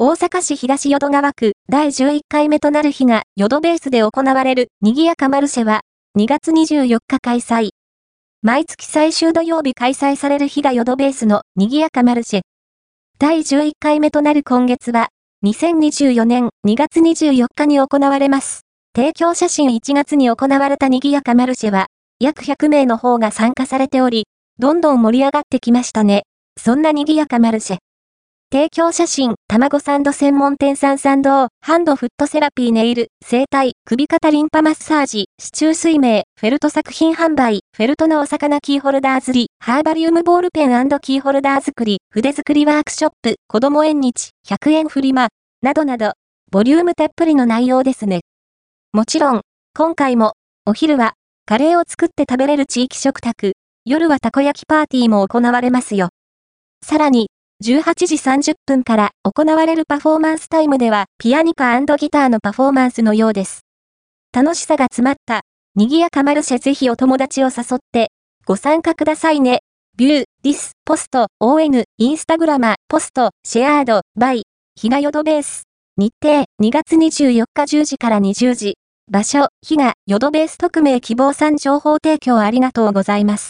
大阪市東淀川区第11回目となる日が淀ベースで行われる賑やかマルシェは2月24日開催。毎月最終土曜日開催される日が淀ベースの賑やかマルシェ。第11回目となる今月は2024年2月24日に行われます。提供写真1月に行われた賑やかマルシェは約100名の方が参加されており、どんどん盛り上がってきましたね。そんな賑やかマルシェ。提供写真、卵サンド専門店さん参道、ハンドフットセラピーネイル、整体、首肩リンパマッサージ、支柱水明、フェルト作品販売、フェルトのお魚キーホルダー釣り、ハーバリウムボールペンキーホルダー作り、筆作りワークショップ、子供縁日、100円フリマ、などなど、ボリュームたっぷりの内容ですね。もちろん、今回も、お昼は、カレーを作って食べれる地域食卓、夜はたこ焼きパーティーも行われますよ。さらに、18時30分から行われるパフォーマンスタイムでは、ピアニカギターのパフォーマンスのようです。楽しさが詰まった、賑やかマルシェぜひお友達を誘って、ご参加くださいね。ビュー、ディス、ポスト、ON、インスタグラマ、ポスト、シェアード、バイ、ひなよどベース。日程、2月24日10時から20時。場所、ひが、よどベース匿名希望さん情報提供ありがとうございます。